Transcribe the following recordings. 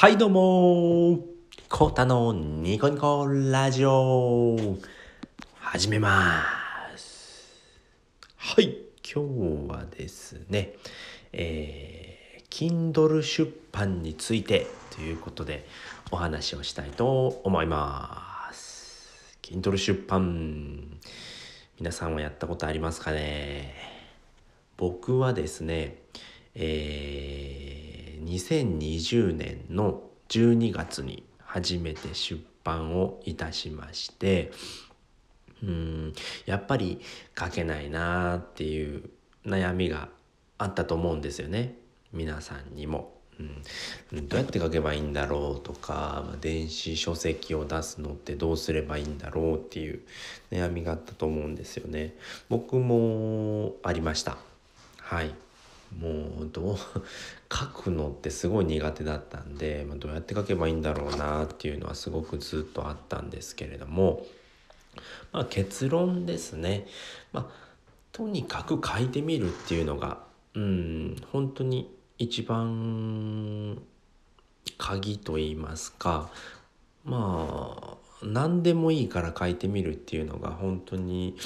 はいどうも。コータのニコニコラジオ。始めます。はい今日はですねえー、Kindle 出版についてということでお話をしたいと思います。Kindle 出版皆さんはやったことありますかね？僕はですねえー2020年の12月に初めて出版をいたしましてうんやっぱり書けないなっていう悩みがあったと思うんですよね皆さんにも。うん、どうやって書けばいいんだろうとか、電子書籍を出すのってどうすればいいんだろうっていう悩みがあったと思うんですよね。僕もありました。はい。もうどう書くのってすごい苦手だったんで、まあ、どうやって書けばいいんだろうなっていうのはすごくずっとあったんですけれども、まあ、結論ですね、まあ、とにかく書いてみるっていうのがうん本当に一番鍵と言いますかまあ何でもいいから書いてみるっていうのが本当に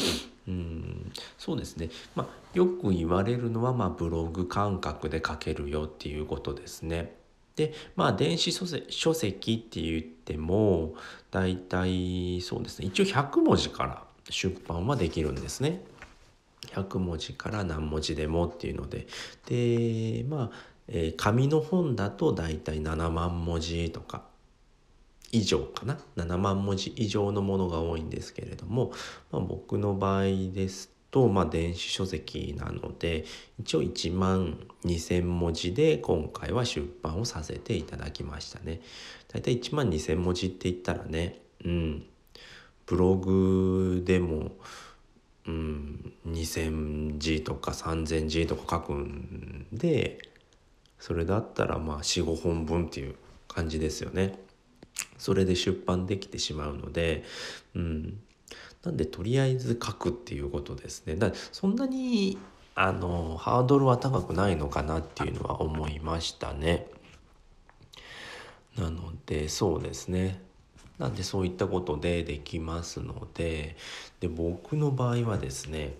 うん。そうですね、まあ、よく言われるのは、まあ、ブログ感覚で書けるよっていうことですね。でまあ電子書籍って言っても大体そうですね。一応100文字から出版はできるんですね。100文字から何文字でもっていうので。でまあ、えー、紙の本だと大体7万文字とか。以上かな？7万文字以上のものが多いんですけれども、まあ、僕の場合ですと、まあ、電子書籍なので一応1万2千文字で今回は出版をさせていただきましたね。だいたい1万2,000文字って言ったらねうんブログでもうん2,000字とか3,000字とか書くんでそれだったらまあ45本分っていう感じですよね。それで出版できてしまうので、うん、なんでとりあえず書くっていうことですね。だそんなにあのハードルは高くないのかなっていうのは思いましたね。なのでそうですね。なんでそういったことでできますのでで僕の場合はですね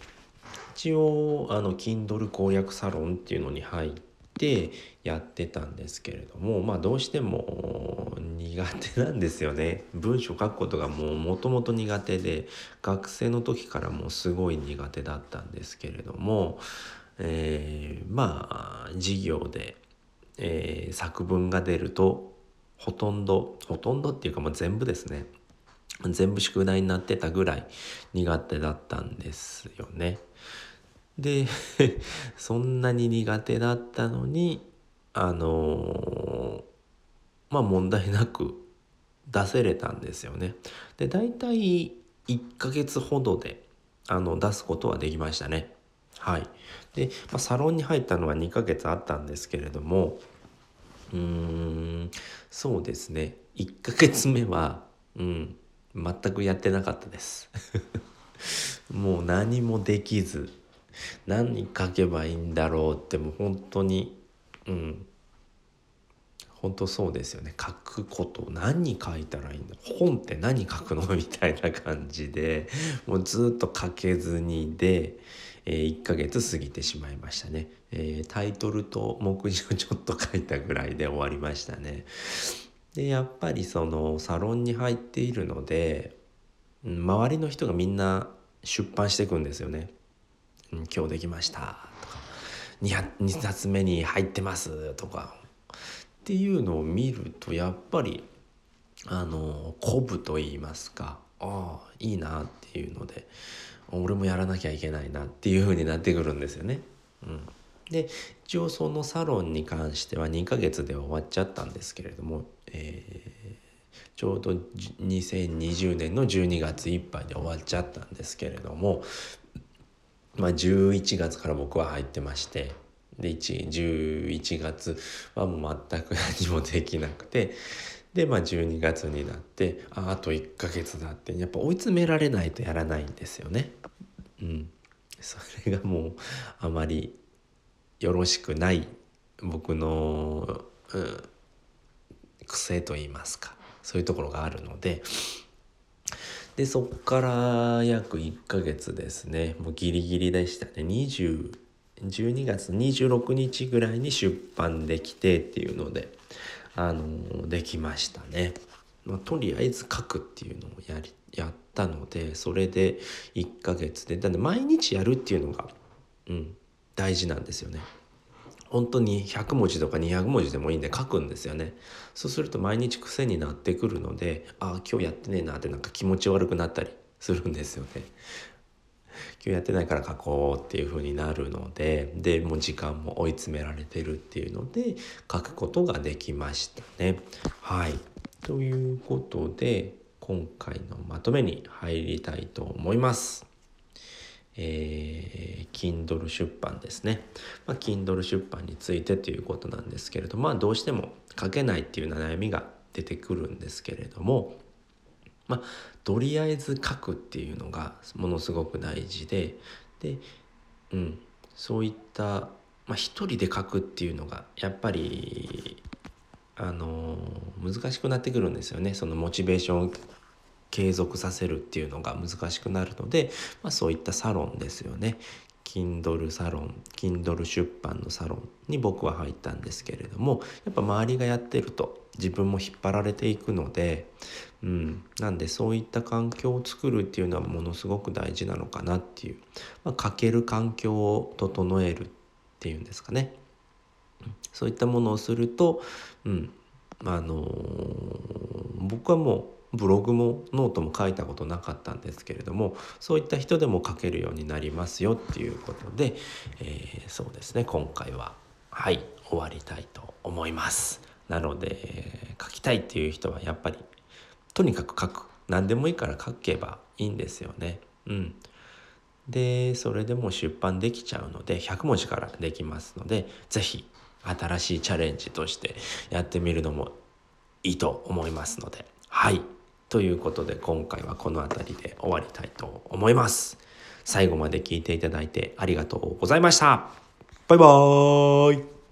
一応あの Kindle 攻略サロンっていうのに入ってやってたんですけれどもまあどうしても苦手なんですよね文章書くことがもうもともと苦手で学生の時からもうすごい苦手だったんですけれども、えー、まあ授業で、えー、作文が出るとほとんどほとんどっていうかもう全部ですね全部宿題になってたぐらい苦手だったんですよね。で そんなに苦手だったのにあのまあ問題なく出せれたんですよね。で大体1ヶ月ほどであの出すことはできましたね。はい。で、まあ、サロンに入ったのは2ヶ月あったんですけれどもうーんそうですね1ヶ月目はうん全くやってなかったです。もう何もできず何書けばいいんだろうってもう本当にうん。本当そうですよね。書くこと何書いたらいいんだ本って何書くの？みたいな感じでもうずっと書けずにで、えー、1ヶ月過ぎてしまいましたね、えー、タイトルと目次をちょっと書いたぐらいで終わりましたね。でやっぱりそのサロンに入っているので周りの人がみんな出版していくんですよね。今日できました」とか 2, 2冊目に入ってます」とかっていうのを見るとやっぱりあの鼓舞と言いますかああいいなっていうので俺もやらなきゃいけないなっていう風になってくるんですよね。うん、で一応そのサロンに関しては2ヶ月で終わっちゃったんですけれども、えー、ちょうど2020年の12月いっぱいで終わっちゃったんですけれどもまあ、11月から僕は入ってましてで11月はもう全く 何もできなくてで、まあ、12月になってああと1ヶ月だってやっぱ追い詰められないとやらないんですよね。うん、それがもうあまりよろしくない僕の、うん、癖といいますかそういうところがあるのででそっから約1ヶ月ですねもうギリギリでしたね20 12月26日ぐらいに出版できてっていうのであのできましたね。まあ、とりあえず書くっていうのをやりやったのでそれで1ヶ月でなんで毎日やるっていうのが、うん、大事なんですよね。本当に100文字とか200文字でもいいんで書くんですよね。そうすると毎日癖になってくるのでああ今日やってねえなってなんか気持ち悪くなったりするんですよね。今日やってないから書こうっていう風になるのででもう時間も追い詰められてるっていうので書くことができましたね。はいということで今回のまとめに入りたいと思います。えー、Kindle 出版ですね。まあ、Kindle 出版についてということなんですけれど、まあ、どうしても書けないっていう悩みが出てくるんですけれども、まあ、とりあえず書くっていうのがものすごく大事でで、うん、そういった、まあ、一人で書くっていうのがやっぱりあの難しくなってくるんですよねそのモチベーション継続させるっていうのが難しくなるので、まあ、そういったサロンですよね。Kindle サロン Kindle 出版のサロンに僕は入ったんですけれどもやっぱ周りがやってると自分も引っ張られていくので、うん、なんでそういった環境を作るっていうのはものすごく大事なのかなっていう、まあ、書ける環境を整えるっていうんですかね。そういったものをすると、うんあのー、僕はもうブログもノートも書いたことなかったんですけれどもそういった人でも書けるようになりますよっていうことで、えー、そうですね今回ははい終わりたいと思います。なので書きたいっていう人はやっぱりとにかく書く何でもいいから書けばいいんですよね。うん、でそれでも出版できちゃうので100文字からできますので是非新しいチャレンジとしてやってみるのもいいと思いますのではいということで今回はこの辺りで終わりたいと思います。最後まで聞いていただいてありがとうございました。バイバーイ